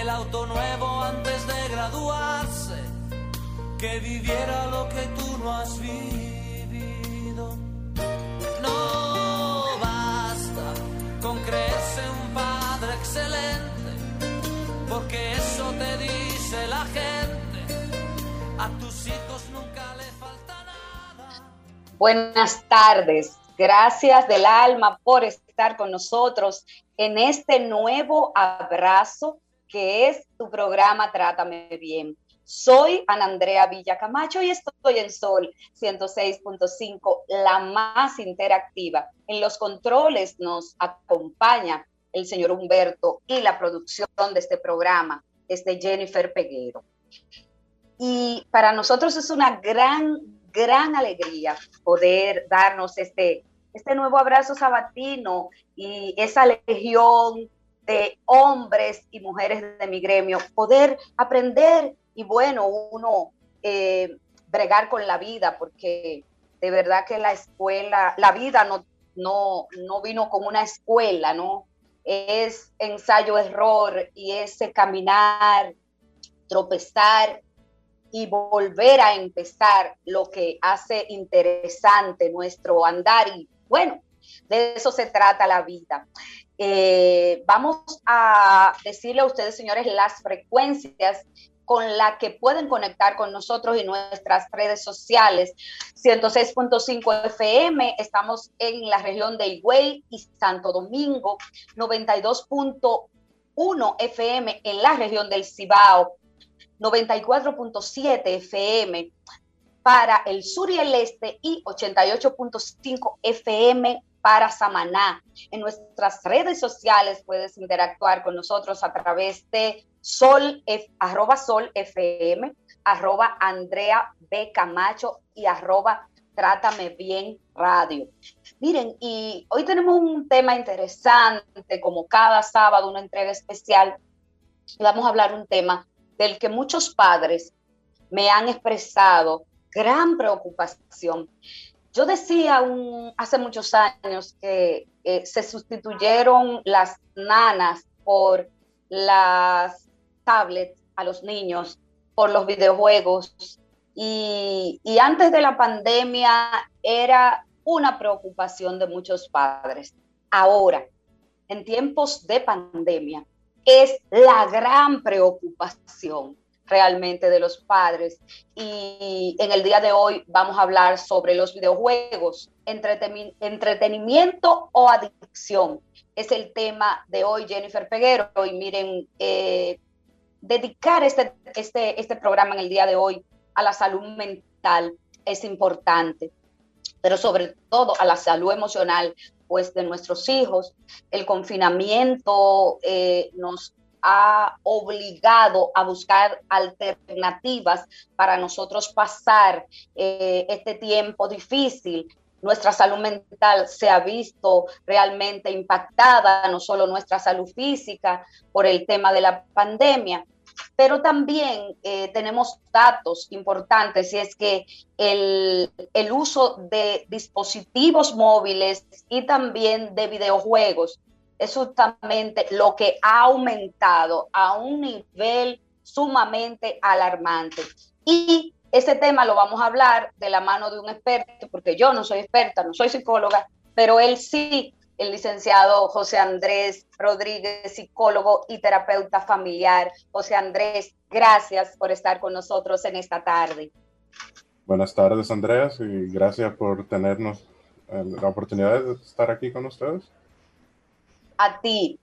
El auto nuevo antes de graduarse, que viviera lo que tú no has vivido. No basta con creerse un padre excelente, porque eso te dice la gente, a tus hijos nunca le falta nada. Buenas tardes. Gracias del alma por estar con nosotros en este nuevo abrazo que es tu programa Trátame Bien. Soy Ana Andrea Villacamacho y estoy en Sol 106.5, la más interactiva. En los controles nos acompaña el señor Humberto y la producción de este programa es de Jennifer Peguero. Y para nosotros es una gran, gran alegría poder darnos este este nuevo abrazo sabatino y esa legión hombres y mujeres de mi gremio, poder aprender y bueno, uno eh, bregar con la vida, porque de verdad que la escuela, la vida no, no, no vino como una escuela, ¿no? Es ensayo, error y ese caminar, tropezar y volver a empezar lo que hace interesante nuestro andar y bueno, de eso se trata la vida. Eh, vamos a decirle a ustedes, señores, las frecuencias con las que pueden conectar con nosotros y nuestras redes sociales. 106.5 FM, estamos en la región de Higüey y Santo Domingo, 92.1 FM en la región del Cibao, 94.7 FM para el sur y el este. Y 88.5 FM para Samaná. En nuestras redes sociales puedes interactuar con nosotros a través de sol, arroba sol FM, arroba Andrea B. Camacho y arroba Trátame Bien Radio. Miren, y hoy tenemos un tema interesante, como cada sábado, una entrega especial. Vamos a hablar un tema del que muchos padres me han expresado gran preocupación. Yo decía hace muchos años que eh, se sustituyeron las nanas por las tablets a los niños, por los videojuegos. Y, y antes de la pandemia era una preocupación de muchos padres. Ahora, en tiempos de pandemia, es la gran preocupación realmente de los padres. Y en el día de hoy vamos a hablar sobre los videojuegos, entretenimiento o adicción. Es el tema de hoy, Jennifer Peguero. Y miren, eh, dedicar este, este, este programa en el día de hoy a la salud mental es importante, pero sobre todo a la salud emocional, pues de nuestros hijos. El confinamiento eh, nos ha obligado a buscar alternativas para nosotros pasar eh, este tiempo difícil. Nuestra salud mental se ha visto realmente impactada, no solo nuestra salud física por el tema de la pandemia, pero también eh, tenemos datos importantes y es que el, el, uso de dispositivos móviles y también de videojuegos es justamente lo que ha aumentado a un nivel sumamente alarmante. Y ese tema lo vamos a hablar de la mano de un experto, porque yo no soy experta, no soy psicóloga, pero él sí, el licenciado José Andrés Rodríguez, psicólogo y terapeuta familiar. José Andrés, gracias por estar con nosotros en esta tarde. Buenas tardes, Andreas, y gracias por tenernos eh, la oportunidad de estar aquí con ustedes a ti.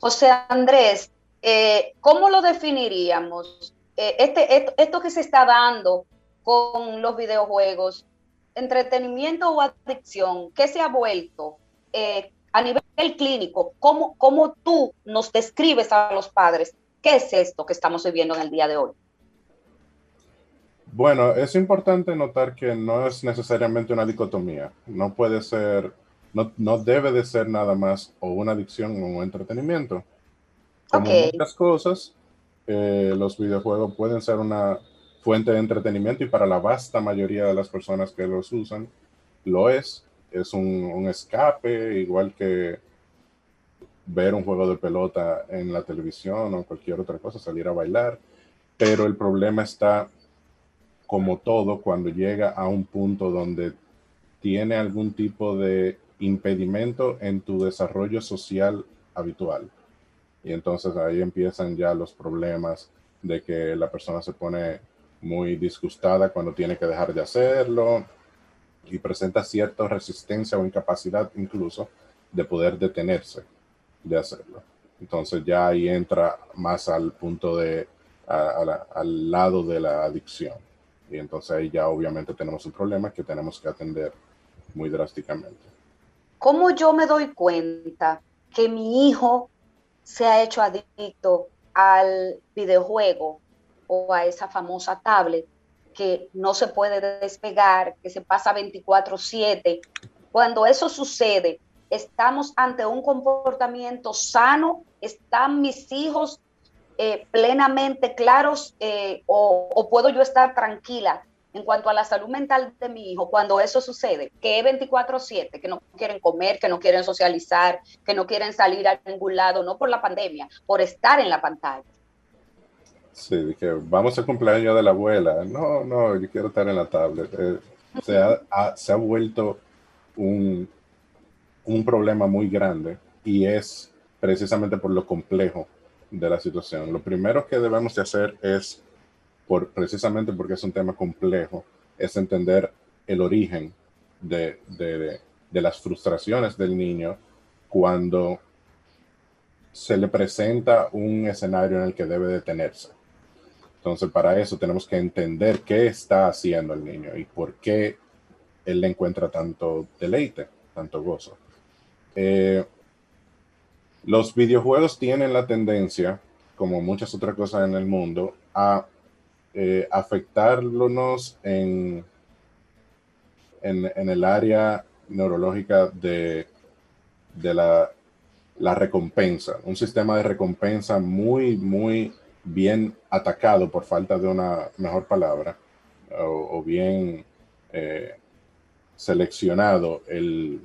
José Andrés, eh, ¿cómo lo definiríamos? Eh, este, esto, que se está dando con los videojuegos, entretenimiento o adicción, ¿qué se ha vuelto eh, a nivel clínico? ¿cómo, ¿Cómo tú nos describes a los padres? ¿Qué es esto que estamos viviendo en el día de hoy? Bueno, es importante notar que no es necesariamente una dicotomía. No puede ser no, debe de ser nada más o una adicción o un entretenimiento. Como muchas cosas, eh, los videojuegos pueden ser una fuente de entretenimiento y para la vasta mayoría de las personas que los usan, lo es. Es un, escape, igual que ver un juego de pelota en la televisión o cualquier otra cosa, salir a bailar. Pero el problema está, como todo, cuando llega a un punto donde tiene algún tipo de impedimento en tu desarrollo social habitual. Y entonces ahí empiezan ya los problemas de que la persona se pone muy disgustada cuando tiene que dejar de hacerlo y presenta cierta resistencia o incapacidad incluso de poder detenerse de hacerlo. Entonces ya ahí entra más al punto de, al lado de la adicción. Y entonces ahí ya obviamente tenemos un problema que tenemos que atender muy drásticamente. ¿Cómo yo me doy cuenta que mi hijo se ha hecho adicto al videojuego o a esa famosa tablet que no se puede despegar, que se pasa 24/7? Cuando eso sucede, estamos ante un comportamiento sano, están mis hijos eh, plenamente claros eh, o, puedo yo estar tranquila en cuanto a la salud mental de mi hijo cuando eso sucede, que es 24/7, que no quieren comer, que no quieren socializar, que no quieren salir a ningún lado, no por la pandemia, por estar en la pantalla. Sí, que vamos a cumpleaños de la abuela. No, no, yo quiero estar en la tablet. Eh, se, ha, se, ha, vuelto un, un problema muy grande y es precisamente por lo complejo de la situación. Lo primero que debemos de hacer es por, precisamente porque es un tema complejo, es entender el origen de, las frustraciones del niño cuando se le presenta un escenario en el que debe detenerse. Entonces, para eso tenemos que entender qué está haciendo el niño y por qué él le encuentra tanto deleite, tanto gozo. Eh, los videojuegos tienen la tendencia, como muchas otras cosas en el mundo, a eh, afectarnos en, en, el área neurológica de, de la, recompensa, un sistema de recompensa muy, muy bien atacado, por falta de una mejor palabra, o, bien eh, seleccionado el,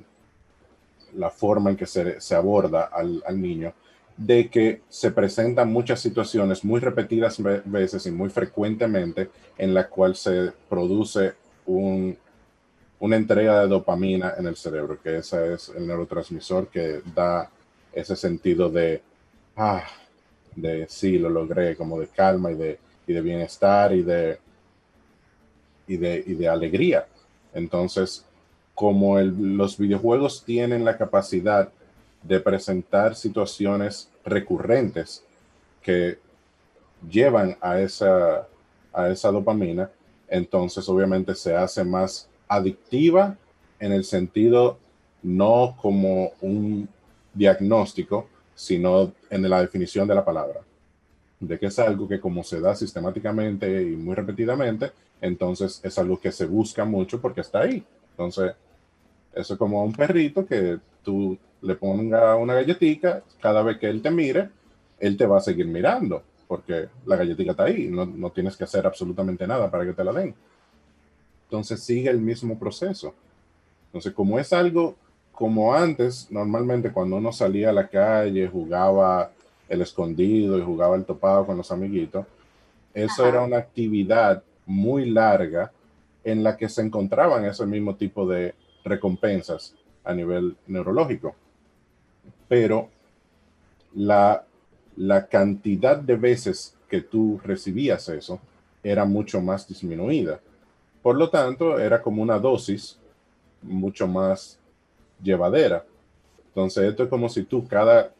la forma en que se, se aborda al, al, niño, de que se presentan muchas situaciones muy repetidas veces y muy frecuentemente en la cual se produce un, una entrega de dopamina en el cerebro, que ese es el neurotransmisor que da ese sentido de, ah, de sí, lo logré, como de calma y de, y de bienestar y de, y de, y de alegría. Entonces, como los videojuegos tienen la capacidad de presentar situaciones recurrentes que llevan a esa, a esa dopamina, entonces obviamente se hace más adictiva en el sentido no como un diagnóstico, sino en la definición de la palabra, de que es algo que como se da sistemáticamente y muy repetidamente, entonces es algo que se busca mucho porque está ahí. Entonces, eso es como un perrito que tú le pongas una galletita, cada vez que él te mire, él te va a seguir mirando, porque la galletita está ahí, no, no tienes que hacer absolutamente nada para que te la den. Entonces sigue el mismo proceso. Entonces, como es algo como antes, normalmente cuando uno salía a la calle, jugaba el escondido y jugaba el topado con los amiguitos, eso era una actividad muy larga en la que se encontraban ese mismo tipo de recompensas a nivel neurológico. Pero la, la cantidad de veces que tú recibías eso era mucho más disminuida. Por lo tanto, era como una dosis mucho más llevadera. Entonces, esto es como si tú cada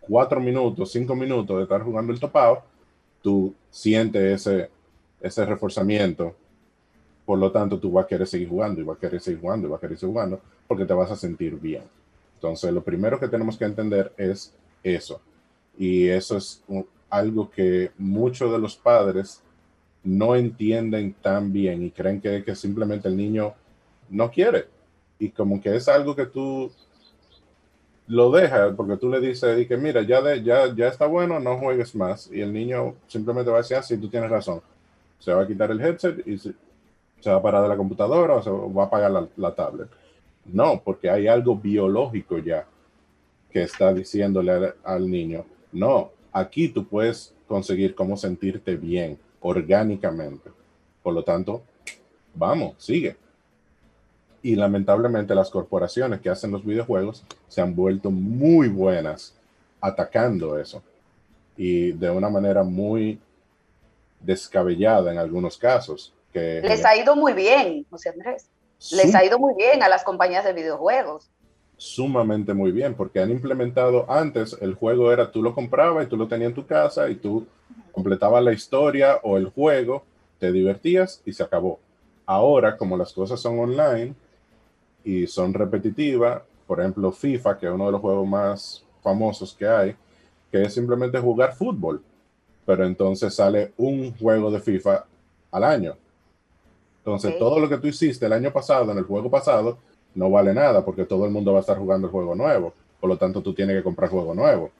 cuatro minutos, cinco minutos de estar jugando el topado, tú sientes ese, ese reforzamiento. Por lo tanto, tú vas a querer seguir jugando y vas a querer seguir jugando y vas a querer seguir jugando porque te vas a sentir bien. Entonces, lo primero que tenemos que entender es eso. Y eso es algo que muchos de los padres no entienden tan bien y creen que, que simplemente el niño no quiere. Y como que es algo que tú lo dejas porque tú le dices y que mira, ya, ya, ya está bueno, no juegues más. Y el niño simplemente va a decir, ah, sí, tú tienes razón se va a quitar el headset y se, va a parar de la computadora o se va a apagar la, tablet. No, porque hay algo biológico ya que está diciéndole al, niño, no, aquí tú puedes conseguir cómo sentirte bien orgánicamente. Por lo tanto, vamos, sigue. Y lamentablemente las corporaciones que hacen los videojuegos se han vuelto muy buenas atacando eso. Y de una manera muy descabellada en algunos casos. Que, Les ha ido muy bien, José Andrés. Les ha ido muy bien a las compañías de videojuegos. Sumamente muy bien, porque han implementado antes, el juego era tú lo comprabas y tú lo tenías en tu casa y tú completabas la historia o el juego, te divertías y se acabó. Ahora, como las cosas son online y son repetitivas, por ejemplo, FIFA, que es uno de los juegos más famosos que hay, que es simplemente jugar fútbol pero entonces sale un juego de FIFA al año. Entonces, todo lo que tú hiciste el año pasado, en el juego pasado, no vale nada porque todo el mundo va a estar jugando el juego nuevo. Por lo tanto, tú tienes que comprar juego nuevo.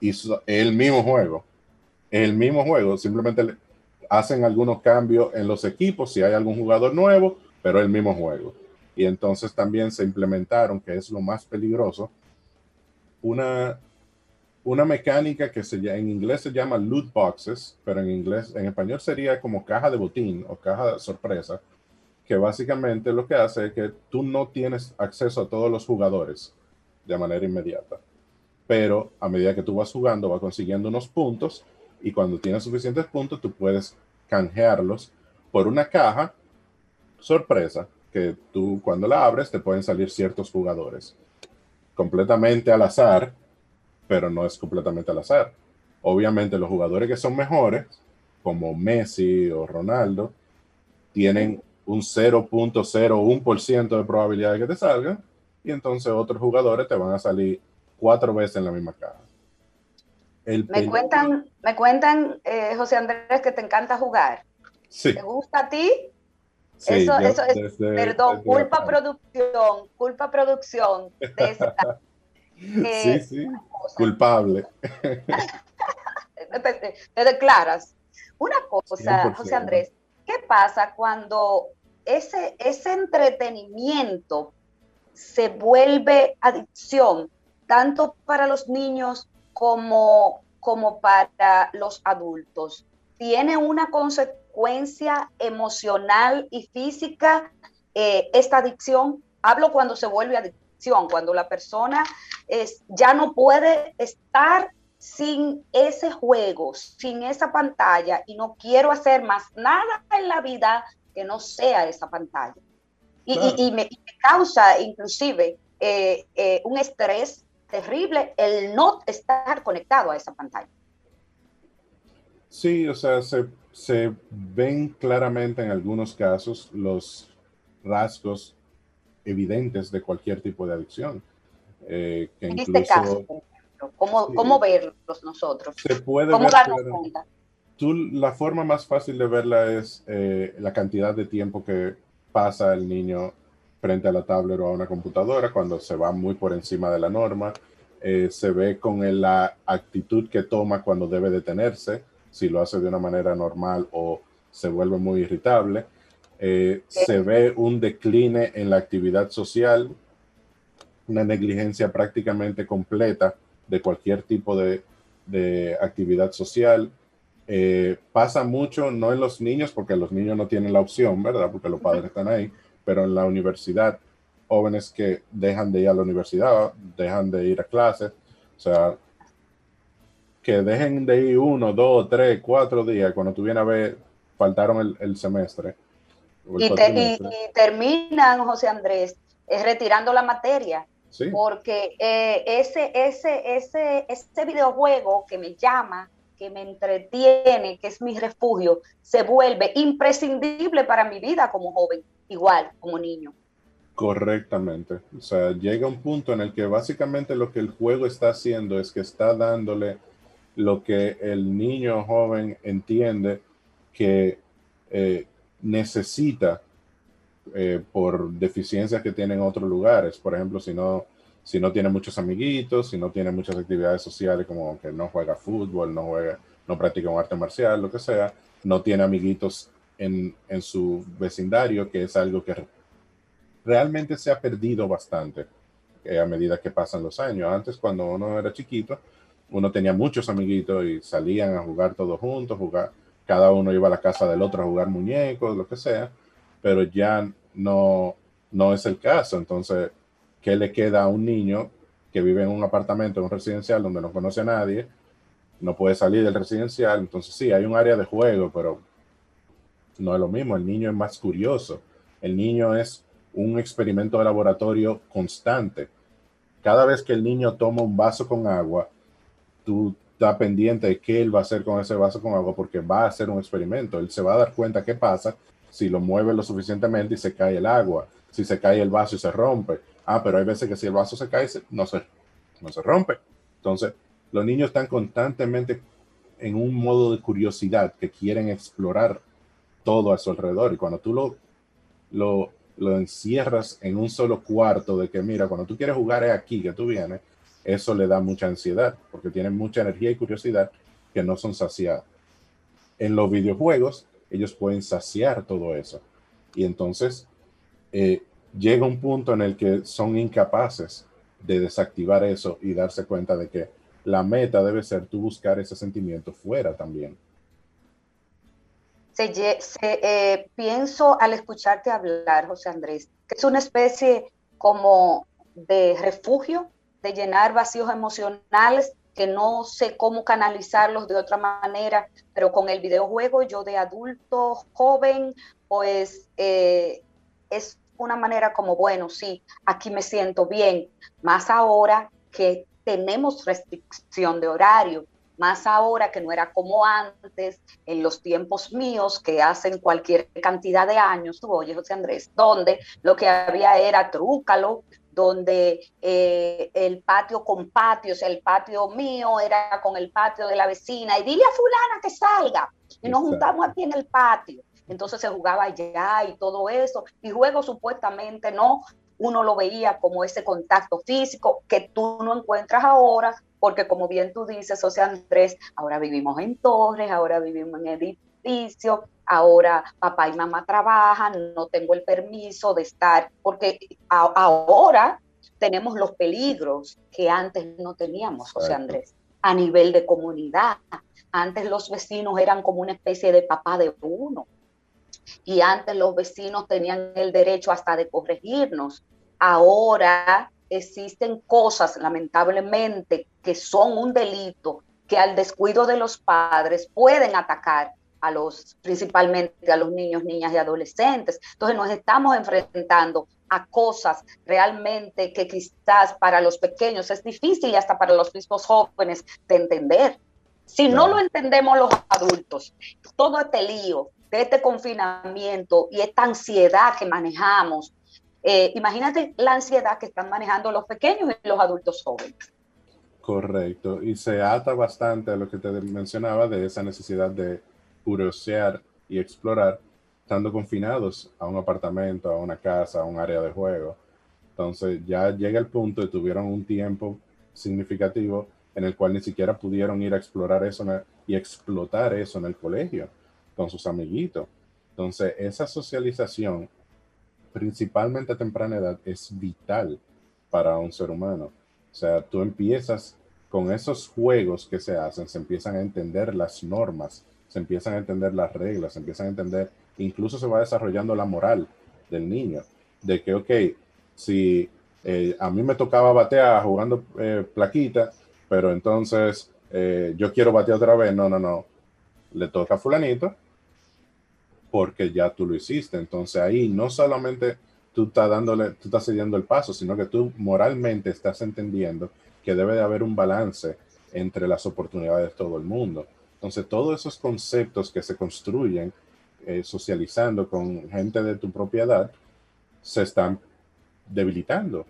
Y es el mismo juego. El mismo juego. Simplemente hacen algunos cambios en los equipos si hay algún jugador nuevo, pero el mismo juego. Y entonces también se implementaron, que es lo más peligroso, una una mecánica que se, en inglés se llama loot boxes, pero en inglés, en español sería como caja de botín o caja de sorpresa, que básicamente lo que hace es que tú no tienes acceso a todos los jugadores de manera inmediata, pero a medida que tú vas jugando, vas consiguiendo unos puntos y cuando tienes suficientes puntos, tú puedes canjearlos por una caja sorpresa que tú cuando la abres te pueden salir ciertos jugadores. Completamente al azar pero no es completamente al azar. Obviamente los jugadores que son mejores, como Messi o Ronaldo, tienen un 0.01% de probabilidad de que te salgan, y entonces otros jugadores te van a salir cuatro veces en la misma caja. me, cuentan, me cuentan, eh, José Andrés, que te encanta jugar. Sí. ¿Te gusta a ti? eso, eso es, perdón, culpa producción, culpa producción de sí, eh, sí, culpable. te, declaras. Una cosa, José Andrés, ¿qué pasa cuando ese, ese entretenimiento se vuelve adicción, tanto para los niños como, como para los adultos? ¿Tiene una consecuencia emocional y física eh, esta adicción? Hablo cuando se vuelve adicción cuando la persona es, ya no puede estar sin ese juego, sin esa pantalla y no quiero hacer más nada en la vida que no sea esa pantalla. Y, me, causa inclusive eh, eh, un estrés terrible el no estar conectado a esa pantalla. Sí, o sea, se, se ven claramente en algunos casos los rasgos evidentes de cualquier tipo de adicción. Eh, en este caso, ¿cómo, verlos nosotros? Se puede ¿Cómo darnos cuenta? Tú, la forma más fácil de verla es eh, la cantidad de tiempo que pasa el niño frente a la tablet o a una computadora cuando se va muy por encima de la norma. Eh, se ve con la actitud que toma cuando debe detenerse, si lo hace de una manera normal o se vuelve muy irritable. Eh, se ve un decline en la actividad social, una negligencia prácticamente completa de cualquier tipo de, actividad social. Eh, pasa mucho, no en los niños, porque los niños no tienen la opción, ¿verdad? Porque los padres están ahí, pero en la universidad, jóvenes que dejan de ir a la universidad, dejan de ir a clases, o sea, que dejen de ir uno, dos, tres, cuatro días, cuando tú vienes a ver, faltaron el semestre y, terminan, José Andrés, es retirando la materia. Porque eh, ese, ese, ese, ese videojuego que me llama, que me entretiene, que es mi refugio, se vuelve imprescindible para mi vida como joven, igual como niño. Correctamente. O sea, llega un punto en el que básicamente lo que el juego está haciendo es que está dándole lo que el niño joven entiende que eh, necesita eh, por deficiencias que tiene en otros lugares. Por ejemplo, si no, si no tiene muchos amiguitos, si no tiene muchas actividades sociales, como que no juega fútbol, no juega, no practica un arte marcial, lo que sea, no tiene amiguitos en, en su vecindario, que es algo que realmente se ha perdido bastante eh, a medida que pasan los años. Antes, cuando uno era chiquito, uno tenía muchos amiguitos y salían a jugar todos juntos, jugar, cada uno iba a la casa del otro a jugar muñecos, lo que sea, pero ya no, no es el caso. Entonces, ¿qué le queda a un niño que vive en un apartamento, en un residencial donde no conoce a nadie? No puede salir del residencial. Entonces, sí, hay un área de juego, pero no es lo mismo. El niño es más curioso. El niño es un experimento de laboratorio constante. Cada vez que el niño toma un vaso con agua, tú está pendiente de qué él va a hacer con ese vaso con agua porque va a hacer un experimento. Él se va a dar cuenta qué pasa si lo mueve lo suficientemente y se cae el agua, si se cae el vaso y se rompe. Ah, pero hay veces que si el vaso se cae, no se, no se rompe. Entonces, los niños están constantemente en un modo de curiosidad que quieren explorar todo a su alrededor. Y cuando tú lo, lo, lo encierras en un solo cuarto de que, mira, cuando tú quieres jugar es aquí que tú vienes, eso le da mucha ansiedad, porque tienen mucha energía y curiosidad que no son saciadas. En los videojuegos, ellos pueden saciar todo eso. Y entonces eh, llega un punto en el que son incapaces de desactivar eso y darse cuenta de que la meta debe ser tú buscar ese sentimiento fuera también. Eh, pienso al escucharte hablar, José Andrés, que es una especie como de refugio de llenar vacíos emocionales que no sé cómo canalizarlos de otra manera, pero con el videojuego yo de adulto joven, pues eh, es una manera como, bueno, sí, aquí me siento bien, más ahora que tenemos restricción de horario, más ahora que no era como antes, en los tiempos míos, que hacen cualquier cantidad de años, tú oyes, José Andrés, donde lo que había era trúcalo, donde eh, el patio con patio, o sea, el patio mío era con el patio de la vecina, y dile a fulana que salga, y nos juntamos aquí en el patio. Entonces se jugaba allá y todo eso, y juego supuestamente no, uno lo veía como ese contacto físico que tú no encuentras ahora, porque como bien tú dices, José Andrés, ahora vivimos en torres, ahora vivimos en edificios, ahora papá y mamá trabajan, no tengo el permiso de estar, porque ahora tenemos los peligros que antes no teníamos, José Andrés, a nivel de comunidad. Antes los vecinos eran como una especie de papá de uno. Y antes los vecinos tenían el derecho hasta de corregirnos. Ahora existen cosas, lamentablemente, que son un delito que al descuido de los padres pueden atacar a los, principalmente a los niños, niñas y adolescentes. Entonces nos estamos enfrentando a cosas realmente que quizás para los pequeños es difícil y hasta para los mismos jóvenes de entender. Si no lo entendemos los adultos, todo este lío de este confinamiento y esta ansiedad que manejamos, eh, imagínate la ansiedad que están manejando los pequeños y los adultos jóvenes. Correcto, y se ata bastante a lo que te mencionaba de esa necesidad de curiosear y explorar, estando confinados a un apartamento, a una casa, a un área de juego. Entonces ya llega el punto de tuvieron un tiempo significativo en el cual ni siquiera pudieron ir a explorar eso y explotar eso en el colegio con sus amiguitos. Entonces, esa socialización, principalmente a temprana edad, es vital para un ser humano. O sea, tú empiezas con esos juegos que se hacen, se empiezan a entender las normas, se empiezan a entender las reglas, se empiezan a entender, incluso se va desarrollando la moral del niño, de que, ok, si eh, a mí me tocaba batear jugando eh, plaquita, pero entonces eh, yo quiero batear otra vez, no, no, no, le toca a fulanito porque ya tú lo hiciste. Entonces ahí no solamente tú estás dándole, tú estás cediendo el paso, sino que tú moralmente estás entendiendo que debe de haber un balance entre las oportunidades de todo el mundo. Entonces todos esos conceptos que se construyen eh, socializando con gente de tu propiedad se están debilitando.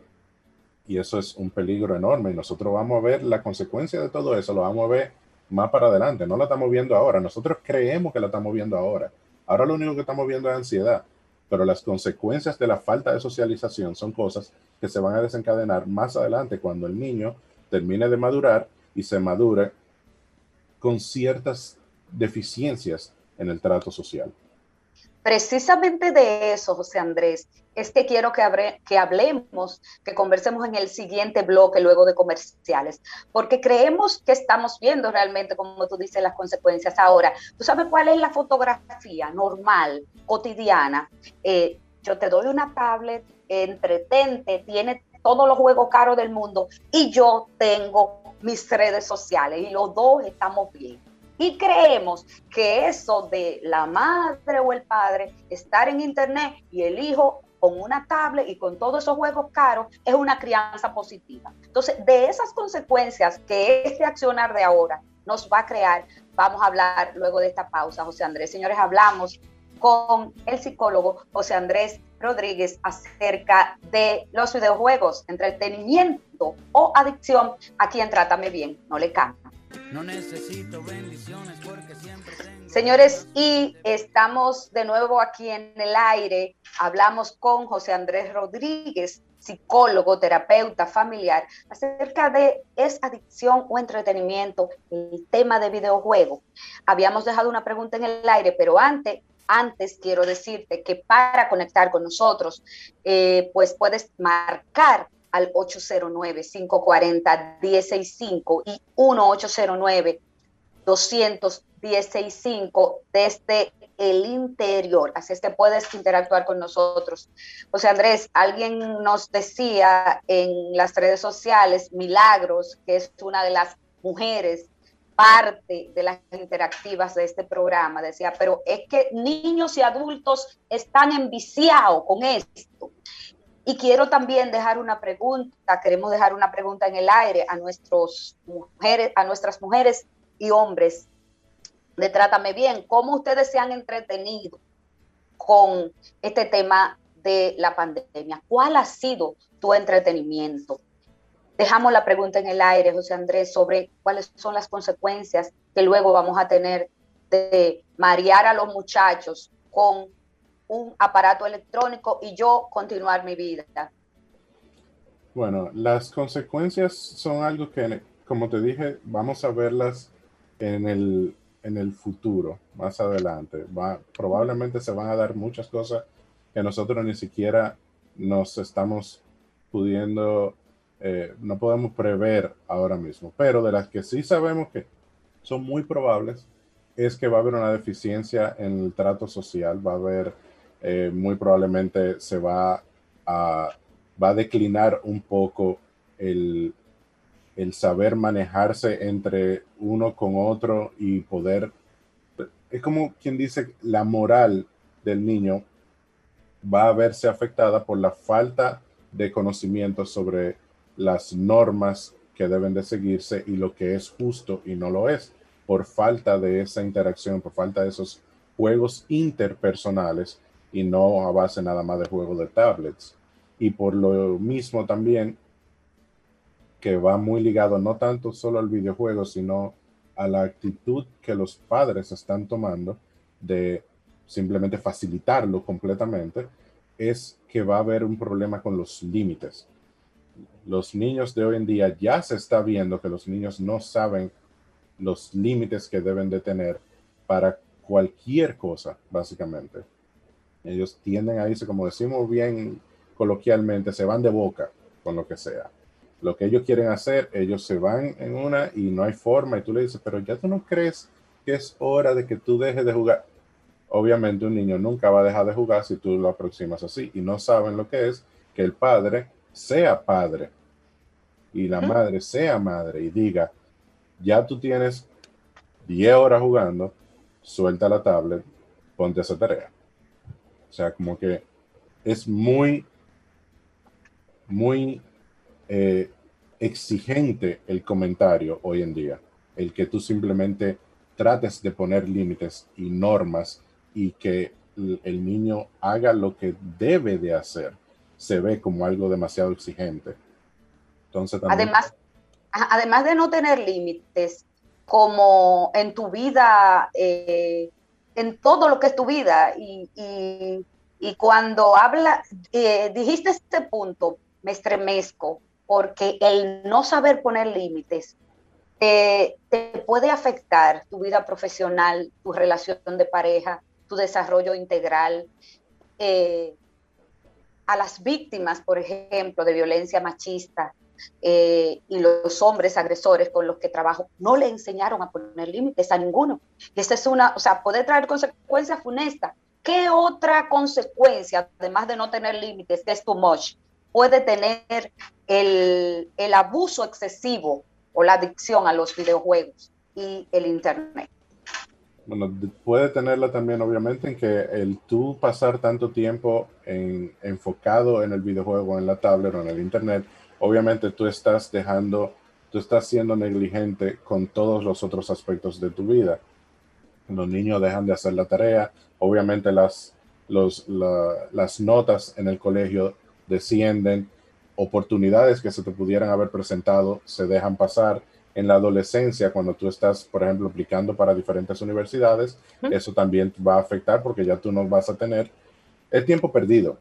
Y eso es un peligro enorme. Y nosotros vamos a ver la consecuencia de todo eso, lo vamos a ver más para adelante. No lo estamos viendo ahora. Nosotros creemos que lo estamos viendo ahora Ahora lo único que estamos viendo es ansiedad, pero las consecuencias de la falta de socialización son cosas que se van a desencadenar más adelante cuando el niño termine de madurar y se madure con ciertas deficiencias en el trato social. Precisamente de eso, José Andrés, es que quiero que, hablemos, que conversemos en el siguiente bloque luego de comerciales, porque creemos que estamos viendo realmente, como tú dices, las consecuencias. Ahora, ¿tú sabes cuál es la fotografía normal, cotidiana? Eh, yo te doy una tablet, entretente, tiene todos los juegos caros del mundo y yo tengo mis redes sociales y los dos estamos bien. Y creemos que eso de la madre o el padre estar en internet y el hijo con una tablet y con todos esos juegos caros es una crianza positiva. Entonces, de esas consecuencias que este accionar de ahora nos va a crear, vamos a hablar luego de esta pausa, José Andrés. Señores, hablamos con el psicólogo José Andrés Rodríguez acerca de los videojuegos, entretenimiento o adicción. Aquí en Trátame Bien, no le cambia. No necesito bendiciones porque siempre Señores, y estamos de nuevo aquí en el aire. Hablamos con José Andrés Rodríguez, psicólogo, terapeuta familiar, acerca de es adicción o entretenimiento, el tema de videojuego. Habíamos dejado una pregunta en el aire, pero antes antes quiero decirte que para conectar con nosotros, eh, pues puedes marcar al 809-540-165 y 1-809-200-165 desde el interior. Así es que puedes interactuar con nosotros. José Andrés, alguien nos decía en las redes sociales, Milagros, que es una de las mujeres parte de las interactivas de este programa, decía, pero es que niños y adultos están enviciados con esto. Y quiero también dejar una pregunta, queremos dejar una pregunta en el aire a, nuestros mujeres, a nuestras mujeres y hombres de Trátame Bien. ¿Cómo ustedes se han entretenido con este tema de la pandemia? ¿Cuál ha sido tu entretenimiento? Dejamos la pregunta en el aire, José Andrés, sobre cuáles son las consecuencias que luego vamos a tener de marear a los muchachos con un aparato electrónico y yo continuar mi vida. Bueno, las consecuencias son algo que, como te dije, vamos a verlas en el, en el futuro, más adelante. Probablemente se van a dar muchas cosas que nosotros ni siquiera nos estamos pudiendo, eh, no podemos prever ahora mismo, pero de las que sí sabemos que son muy probables, es que va a haber una deficiencia en el trato social, va a haber eh, muy probablemente se va a, va a declinar un poco el, el saber manejarse entre uno con otro y poder, es como quien dice, la moral del niño va a verse afectada por la falta de conocimiento sobre las normas que deben de seguirse y lo que es justo y no lo es, por falta de esa interacción, por falta de esos juegos interpersonales y no a base nada más de juegos de tablets. Y por lo mismo también que va muy ligado no tanto solo al videojuego, sino a la actitud que los padres están tomando de simplemente facilitarlo completamente, es que va a haber un problema con los límites. Los niños de hoy en día ya se está viendo que los niños no saben los límites que deben de tener para cualquier cosa, básicamente. Ellos tienden a irse, como decimos bien coloquialmente, se van de boca con lo que sea. Lo que ellos quieren hacer, ellos se van en una y no hay forma y tú le dices, pero ya tú no crees que es hora de que tú dejes de jugar obviamente un niño nunca va a dejar de jugar si tú lo aproximas así y no saben lo que es que el padre sea padre y la madre sea madre y diga, ya tú tienes 10 horas jugando, suelta la tablet, ponte esa tarea. O sea, como que es muy, muy eh, exigente el comentario hoy en día, el que tú simplemente trates de poner límites y normas y que el niño haga lo que debe de hacer, se ve como algo demasiado exigente. Entonces Además, además de no tener límites, como en tu vida, eh, en todo lo que es tu vida, y, cuando habla, eh, dijiste este punto, me estremezco, porque el no saber poner límites te puede afectar tu vida profesional, tu relación de pareja, tu desarrollo integral. Eh, a las víctimas, por ejemplo, de violencia machista eh, y los hombres agresores con los que trabajo, no le enseñaron a poner límites a ninguno. Y esta es una, o sea, puede traer consecuencias funestas. ¿Qué otra consecuencia, además de no tener límites, que es too much, puede tener el, el abuso excesivo o la adicción a los videojuegos y el Internet? Bueno, puede tenerla también obviamente en que el tú pasar tanto tiempo en, enfocado en el videojuego, en la tablet o en el internet, obviamente tú estás dejando, tú estás siendo negligente con todos los otros aspectos de tu vida. Los niños dejan de hacer la tarea, obviamente las, los, las notas en el colegio descienden, oportunidades que se te pudieran haber presentado se dejan pasar en la adolescencia, cuando tú estás, por ejemplo, aplicando para diferentes universidades, eso también va a afectar porque ya tú no vas a tener el tiempo perdido.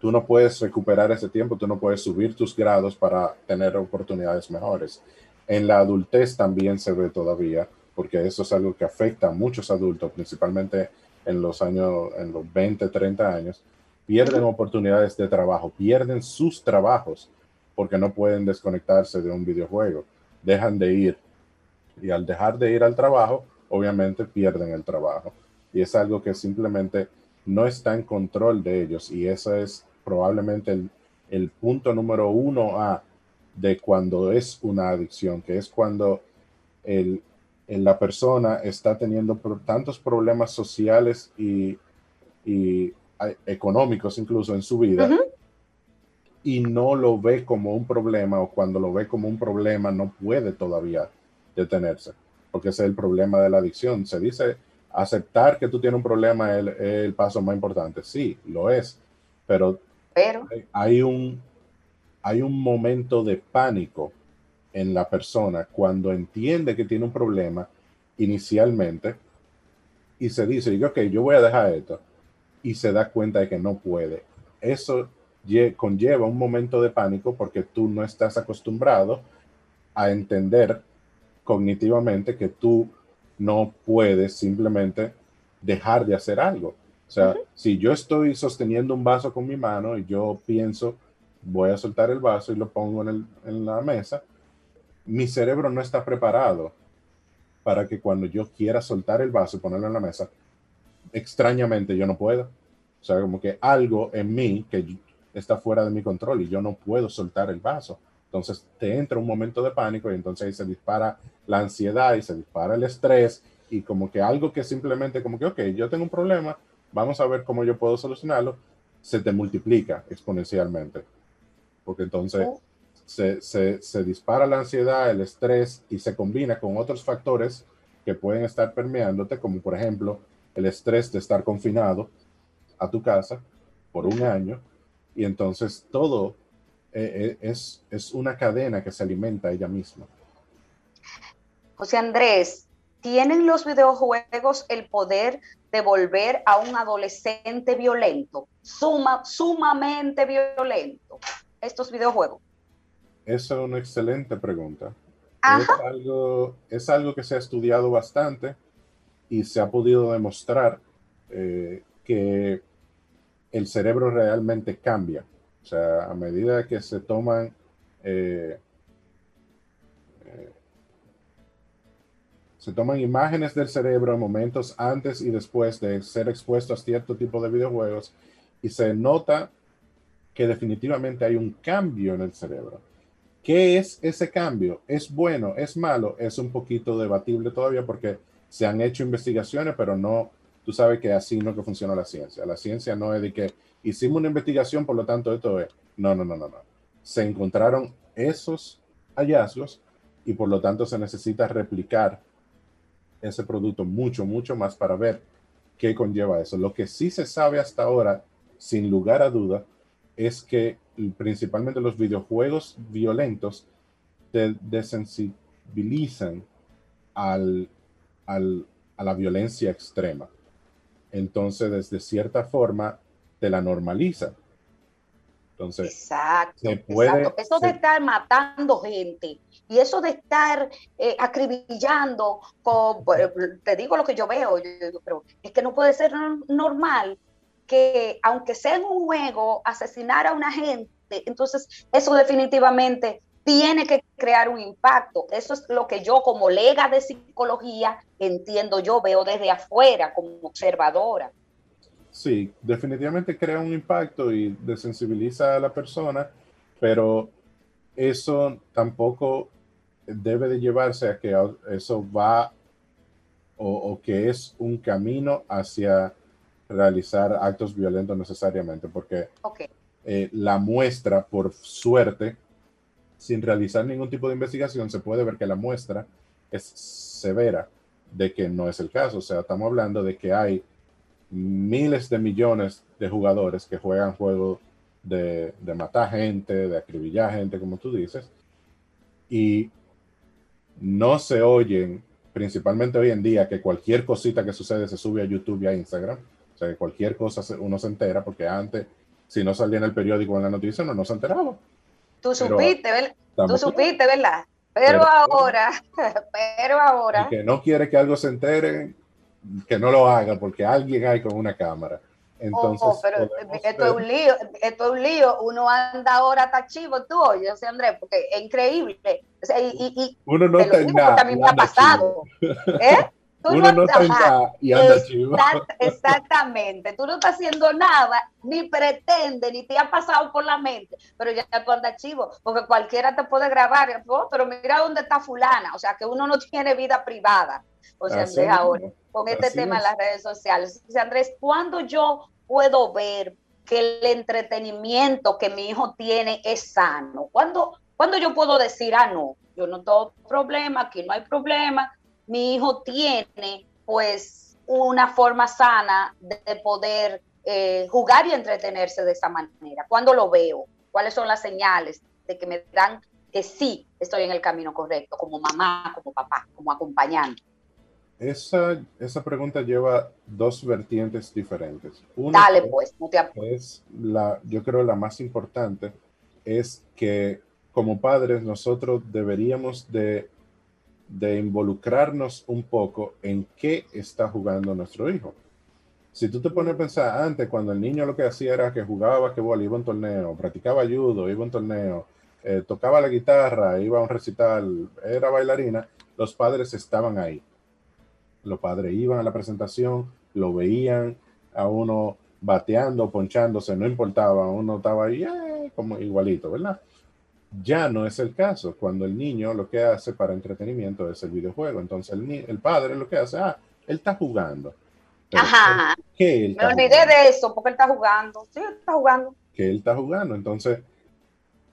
Tú no puedes recuperar ese tiempo, tú no puedes subir tus grados para tener oportunidades mejores. En la adultez también se ve todavía, porque eso es algo que afecta a muchos adultos, principalmente en los años, en los 20, 30 años, pierden oportunidades de trabajo, pierden sus trabajos porque no pueden desconectarse de un videojuego dejan de ir. Y al dejar de ir al trabajo, obviamente pierden el trabajo. Y es algo que simplemente no está en control de ellos. Y ese es probablemente el, punto número uno A de cuando es una adicción, que es cuando el, la persona está teniendo tantos problemas sociales y, económicos incluso en su vida, y no lo ve como un problema o cuando lo ve como un problema no puede todavía detenerse, porque ese es el problema de la adicción. Se dice aceptar que tú tienes un problema es el, paso más importante. Sí, lo es, pero, pero, Hay, un, hay un momento de pánico en la persona cuando entiende que tiene un problema inicialmente y se dice, ok, yo voy a dejar esto y se da cuenta de que no puede. Eso conlleva un momento de pánico porque tú no estás acostumbrado a entender cognitivamente que tú no puedes simplemente dejar de hacer algo. O sea, si yo estoy sosteniendo un vaso con mi mano y yo pienso, voy a soltar el vaso y lo pongo en, en la mesa, mi cerebro no está preparado para que cuando yo quiera soltar el vaso y ponerlo en la mesa, extrañamente yo no puedo. O sea, como que algo en mí que está fuera de mi control y yo no puedo soltar el vaso. Entonces te entra un momento de pánico y entonces ahí se dispara la ansiedad y se dispara el estrés y como que algo que simplemente como que, ok, yo tengo un problema, vamos a ver cómo yo puedo solucionarlo, se te multiplica exponencialmente. Porque entonces oh. se, se, se dispara la ansiedad, el estrés y se combina con otros factores que pueden estar permeándote, como por ejemplo el estrés de estar confinado a tu casa por un año y entonces todo eh, eh, es, es una cadena que se alimenta ella misma. José Andrés, ¿tienen los videojuegos el poder de volver a un adolescente violento, suma, sumamente violento, estos videojuegos? Esa es una excelente pregunta. Es algo, es algo que se ha estudiado bastante y se ha podido demostrar eh, que el cerebro realmente cambia. O sea, a medida que se toman eh, eh, se toman imágenes del cerebro en momentos antes y después de ser expuesto a cierto tipo de videojuegos y se nota que definitivamente hay un cambio en el cerebro. ¿Qué es ese cambio? ¿Es bueno? ¿Es malo? Es un poquito debatible todavía porque se han hecho investigaciones, pero no, tú sabes que así no que funciona la ciencia. La ciencia no es de que hicimos una investigación, por lo tanto esto es. No, no, no, no, no. Se encontraron esos hallazgos y por lo tanto se necesita replicar ese producto mucho, mucho más para ver qué conlleva eso. Lo que sí se sabe hasta ahora, sin lugar a duda, es que principalmente los videojuegos violentos te desensibilizan al, al, a la violencia extrema. Entonces, desde cierta forma, te la normaliza. Entonces, exacto, Eso de estar matando gente y eso de estar eh, acribillando, con, te digo lo que yo veo, pero es que no puede ser normal que aunque sea en un juego, asesinar a una gente, entonces eso definitivamente tiene que crear un impacto. Eso es lo que yo como lega de psicología entiendo, yo veo desde afuera como observadora. Sí, definitivamente crea un impacto y desensibiliza a la persona, pero eso tampoco debe de llevarse a que eso va o que es un camino hacia realizar actos violentos necesariamente, porque eh, la muestra, por suerte, sin realizar ningún tipo de investigación, se puede ver que la muestra es severa de que no es el caso. O sea, estamos hablando de que hay miles de millones de jugadores que juegan juegos de, matar gente, de acribillar gente, como tú dices, y no se oyen, principalmente hoy en día, que cualquier cosita que sucede se sube a YouTube y a Instagram sea, cualquier cosa uno se entera, porque antes, si no salía en el periódico o en la noticia, no, no se enteraba. Tú supiste, ¿verdad? Tú supiste, ¿verdad? Pero, ahora, pero ahora. Y que no quiere que algo se entere, que no lo haga, porque alguien hay con una cámara. Entonces, pero esto es un lío, esto es un lío. Uno anda ahora hasta chivo, tú oye, José Andrés, porque es increíble. y, y, uno no está en nada. me ha pasado. ¿Eh? Uno no, está y anda. Exactamente. Tú no estás haciendo nada, ni pretende, ni te ha pasado por la mente, pero ya tú andas chivo, porque cualquiera te puede grabar, oh, pero mira dónde está fulana, o sea, que uno no tiene vida privada. O sea, Andrés, ahora, con este tema en las redes sociales. O sea, Andrés, ¿cuándo yo puedo ver que el entretenimiento que mi hijo tiene es sano? ¿Cuándo, ¿cuándo yo puedo decir, ah, no, yo no tengo problema, aquí no hay problema, mi hijo tiene pues una forma sana de poder eh, jugar y entretenerse de esa manera. ¿Cuándo lo veo? ¿Cuáles son las señales de que me dan que sí estoy en el camino correcto, como mamá, como papá, como acompañante? Esa, esa pregunta lleva dos vertientes diferentes. Una Dale, pues, no te es la, yo creo la más importante es que como padres nosotros deberíamos de de involucrarnos un poco en qué está jugando nuestro hijo. Si tú te pones a pensar antes, cuando el niño lo que hacía era que jugaba basquetbol, iba a un torneo, practicaba judo, iba a un torneo, eh, tocaba la guitarra, iba a un recital, era bailarina, los padres estaban ahí. Los padres iban a la presentación, lo veían a uno bateando, ponchándose, no importaba, uno estaba ahí eh, como igualito, ¿verdad? Ya no es el caso. Cuando el niño lo que hace para entretenimiento es el videojuego. Entonces el, el padre lo que hace, ah, él está jugando. Ajá. ¿qué Me olvidé de eso porque él está jugando. Sí, él está jugando. Que él está jugando. Entonces,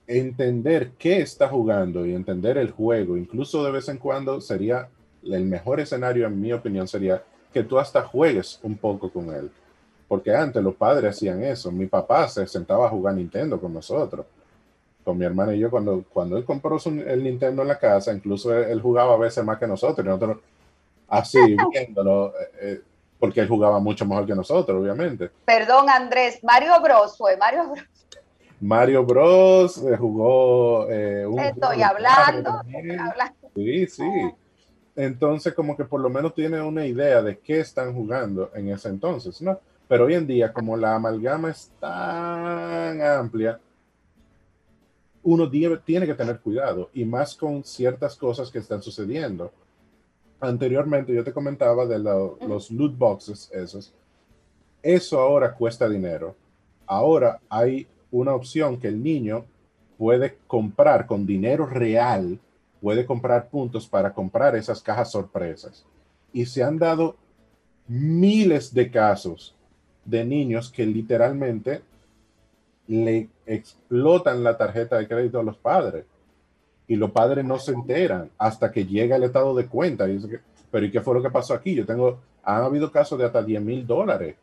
entender qué está jugando y entender el juego, incluso de vez en cuando, sería el mejor escenario, en mi opinión, sería que tú hasta juegues un poco con él. Porque antes los padres hacían eso. Mi papá se sentaba a jugar Nintendo con nosotros. Con mi hermana y yo, cuando, cuando él compró el Nintendo en la casa, incluso él, jugaba a veces más que nosotros. Y nosotros así, viéndolo, eh, eh, porque él jugaba mucho mejor que nosotros, obviamente. Perdón, Andrés, Mario Bros fue, Mario Bros. Mario Bros eh, jugó un Estoy hablando, Sí, sí. Entonces, como que por lo menos tiene una idea de qué están jugando en ese entonces, ¿no? Pero hoy en día, como la amalgama es tan amplia, uno tiene que tener cuidado y más con ciertas cosas que están sucediendo. Anteriormente yo te comentaba de los loot boxes esos. Eso ahora cuesta dinero. Ahora hay una opción que el niño puede comprar con dinero real, puede comprar puntos para comprar esas cajas sorpresas. Y se han dado miles de casos de niños que literalmente le explotan la tarjeta de crédito a los padres y los padres no se enteran hasta que llega el estado de cuenta. Y pero ¿y qué fue lo que pasó aquí? Yo tengo, han habido casos de hasta 10 mil dólares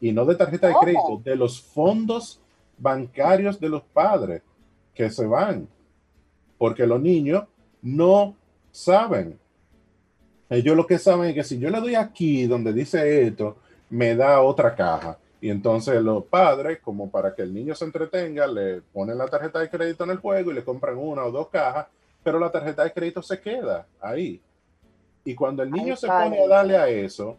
y no de tarjeta de crédito, de los fondos bancarios de los padres que se van porque los niños no saben. Ellos lo que saben es que si yo le doy aquí donde dice esto, me da otra caja. Y entonces los padres, como para que el niño se entretenga, le ponen la tarjeta de crédito en el juego y le compran una o dos cajas, pero la tarjeta de crédito se queda ahí. Y cuando el niño se pone a darle a eso,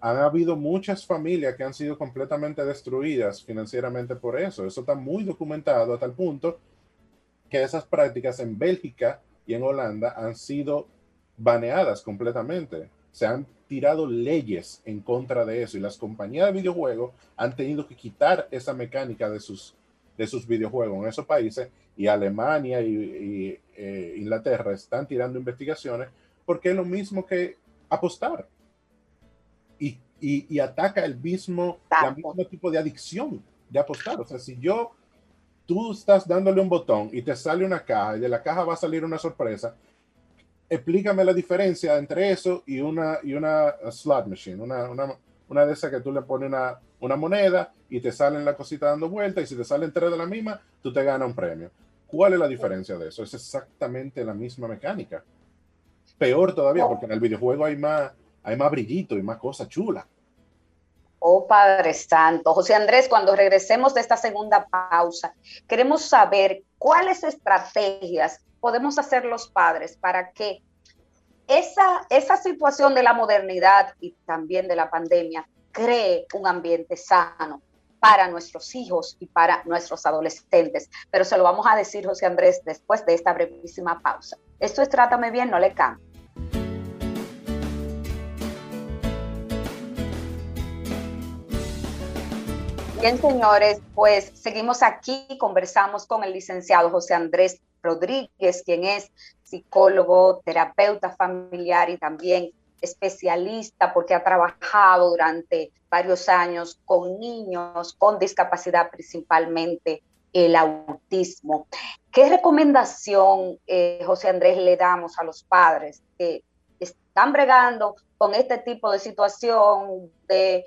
han habido muchas familias que han sido completamente destruidas financieramente por eso. Eso está muy documentado hasta el punto que esas prácticas en Bélgica y en Holanda han sido baneadas completamente. Se han tirado leyes en contra de eso y las compañías de videojuegos han tenido que quitar esa mecánica de sus, de sus videojuegos en esos países y Alemania y, eh, Inglaterra están tirando investigaciones porque es lo mismo que apostar y, y, ataca el mismo, mismo tipo de adicción de apostar. O sea, si yo, tú estás dándole un botón y te sale una caja y de la caja va a salir una sorpresa, explícame la diferencia entre eso y una, y una slot machine, una, una, una de esas que tú le pones una, una moneda y te salen la cosita dando vuelta y si te salen tres de la misma, tú te ganas un premio. ¿Cuál es la diferencia de eso? Es exactamente la misma mecánica. Peor todavía, porque en el videojuego hay más, hay más brillito y más cosas chulas. Oh Padre Santo. José Andrés, cuando regresemos de esta segunda pausa, queremos saber cuáles estrategias podemos hacer los padres para que esa, esa situación de la modernidad y también de la pandemia cree un ambiente sano para nuestros hijos y para nuestros adolescentes. Pero se lo vamos a decir, José Andrés, después de esta brevísima pausa. Esto es Trátame Bien, no le cambie. Bien, señores, pues seguimos aquí, conversamos con el licenciado José Andrés Rodríguez, quien es psicólogo, terapeuta familiar y también especialista porque ha trabajado durante varios años con niños con discapacidad, principalmente el autismo. ¿Qué recomendación, eh, José Andrés, le damos a los padres que están bregando con este tipo de situación de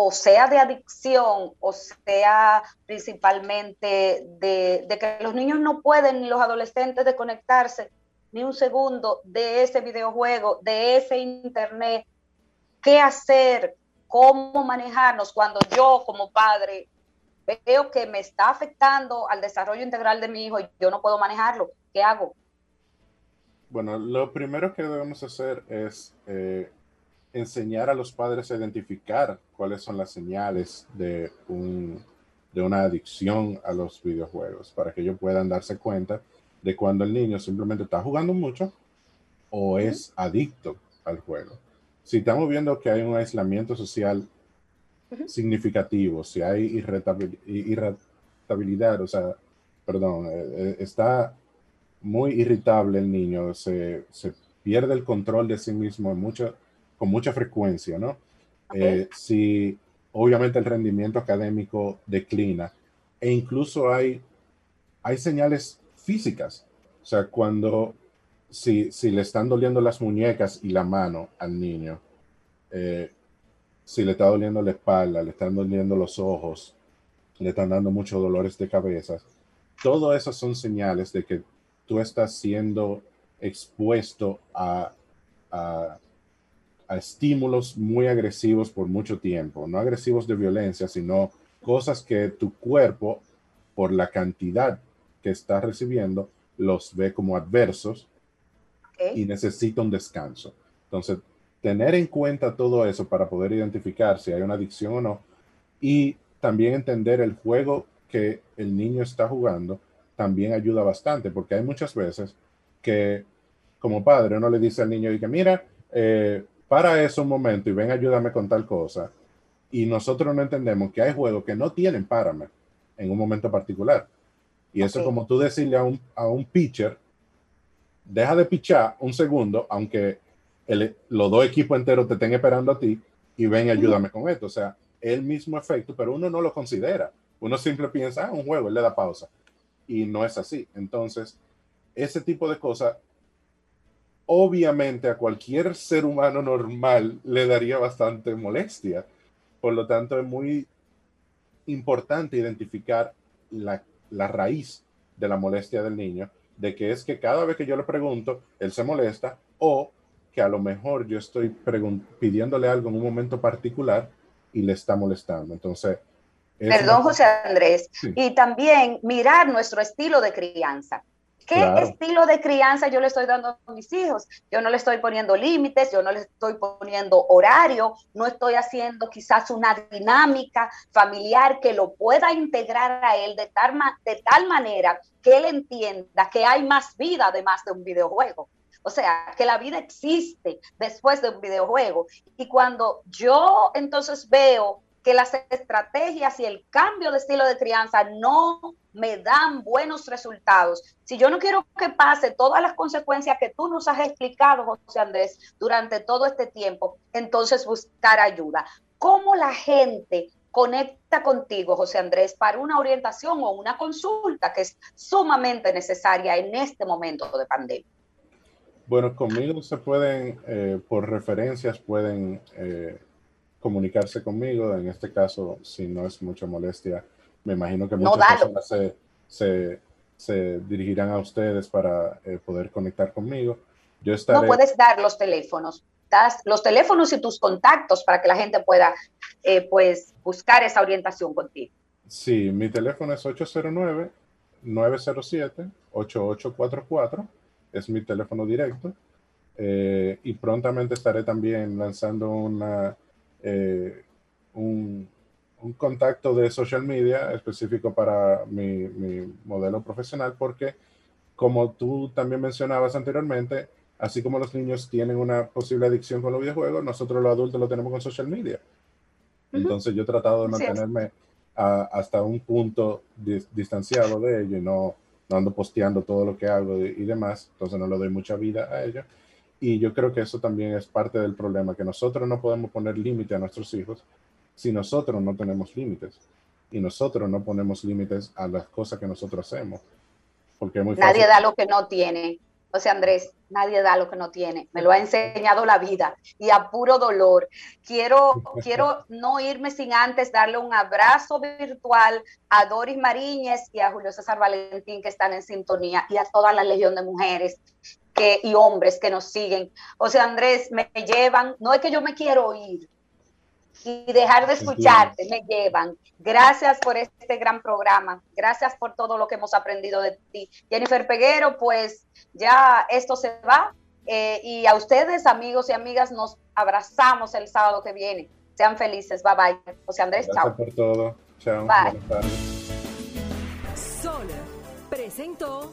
o sea de adicción, o sea principalmente de, que los niños no pueden ni los adolescentes desconectarse ni un segundo de ese videojuego, de ese internet, qué hacer, cómo manejarnos cuando yo como padre veo que me está afectando al desarrollo integral de mi hijo y yo no puedo manejarlo, ¿qué hago? Bueno, lo primero que debemos hacer es eh, enseñar a los padres a identificar cuáles son las señales de, un, de una adicción a los videojuegos, para que ellos puedan darse cuenta de cuando el niño simplemente está jugando mucho o es adicto al juego. Si estamos viendo que hay un aislamiento social significativo, si hay irritabilidad, o sea, perdón, eh, eh, está muy irritable el niño, se, pierde el control de sí mismo con mucha frecuencia, ¿no? Eh, si obviamente el rendimiento académico declina e incluso hay, hay señales físicas, o sea, cuando si, si le están doliendo las muñecas y la mano al niño, si le está doliendo la espalda, le están doliendo los ojos, le están dando muchos dolores de cabeza, todo eso son señales de que tú estás siendo expuesto a, a, estímulos muy agresivos por mucho tiempo, no agresivos de violencia, sino cosas que tu cuerpo, por la cantidad que está recibiendo, los ve como adversos y necesita un descanso. Entonces, tener en cuenta todo eso para poder identificar si hay una adicción o no y también entender el juego que el niño está jugando también ayuda bastante, porque hay muchas veces que como padre uno le dice al niño y que mira, eh, para eso un momento y ven, ayúdame con tal cosa. Y nosotros no entendemos que hay juegos que no tienen párame en un momento particular. Y eso como tú decirle a un, a un pitcher, deja de pichar un segundo, aunque el, los dos equipos enteros te estén esperando a ti y ven, ayúdame con esto. O sea, el mismo efecto, pero uno no lo considera. Uno siempre piensa, ah, un juego, él le da pausa. Y no es así. Entonces, ese tipo de cosas, obviamente a cualquier ser humano normal le daría bastante molestia. Por lo tanto, es muy importante identificar la, la raíz de la molestia del niño, de que es que cada vez que yo le pregunto, él se molesta o que a lo mejor yo estoy pidiéndole algo en un momento particular y le está molestando. Entonces... Perdón, José Andrés. Y también mirar nuestro estilo de crianza. ¿Qué estilo de crianza yo le estoy dando a mis hijos? Yo no le estoy poniendo límites, yo no le estoy poniendo horario, no estoy haciendo quizás una dinámica familiar que lo pueda integrar a él de tal, de tal manera que él entienda que hay más vida además de un videojuego. O sea, que la vida existe después de un videojuego. Y cuando yo entonces veo que las estrategias y el cambio de estilo de crianza no me dan buenos resultados. Si yo no quiero que pase todas las consecuencias que tú nos has explicado, José Andrés, durante todo este tiempo, entonces buscar ayuda. ¿Cómo la gente conecta contigo, José Andrés, para una orientación o una consulta que es sumamente necesaria en este momento de pandemia? Bueno, conmigo se pueden, eh, por referencias, pueden eh, comunicarse conmigo. En este caso, si no es mucha molestia, me imagino que muchas personas se, se, dirigirán a ustedes para eh, poder conectar conmigo. Yo estaré... No puedes dar los teléfonos. Das los teléfonos y tus contactos para que la gente pueda pues, buscar esa orientación contigo. Sí, mi teléfono es 809 907 8844 es mi teléfono directo. Eh, y prontamente estaré también lanzando una, eh, un, un, contacto de social media específico para mi, mi, modelo profesional, porque como tú también mencionabas anteriormente, así como los niños tienen una posible adicción con los videojuegos, nosotros los adultos lo tenemos con social media. Entonces yo he tratado de mantenerme hasta un punto distanciado de ello y no, no ando posteando todo lo que hago y, demás, entonces no le doy mucha vida a ello. Y yo creo que eso también es parte del problema, que nosotros no podemos poner límite a nuestros hijos si nosotros no tenemos límites y nosotros no ponemos límites a las cosas que nosotros hacemos. Porque muy Nadie da lo que no tiene. O sea, Andrés, nadie da lo que no tiene. Me lo ha enseñado la vida y a puro dolor. Quiero, quiero no irme sin antes darle un abrazo virtual a Doris Mariñez y a Julio César Valentín que están en sintonía y a toda la legión de mujeres que, y hombres que nos siguen. O sea, Andrés, me llevan, no es que yo me quiero ir, y dejar de escucharte me llevan. Gracias por este gran programa. Gracias por todo lo que hemos aprendido de ti. Jennifer Peguero, pues ya esto se va. Eh, y a ustedes, amigos y amigas, nos abrazamos el sábado que viene. Sean felices. Bye bye. José Andrés, Gracias por todo. Chao. Bye. Sol presentó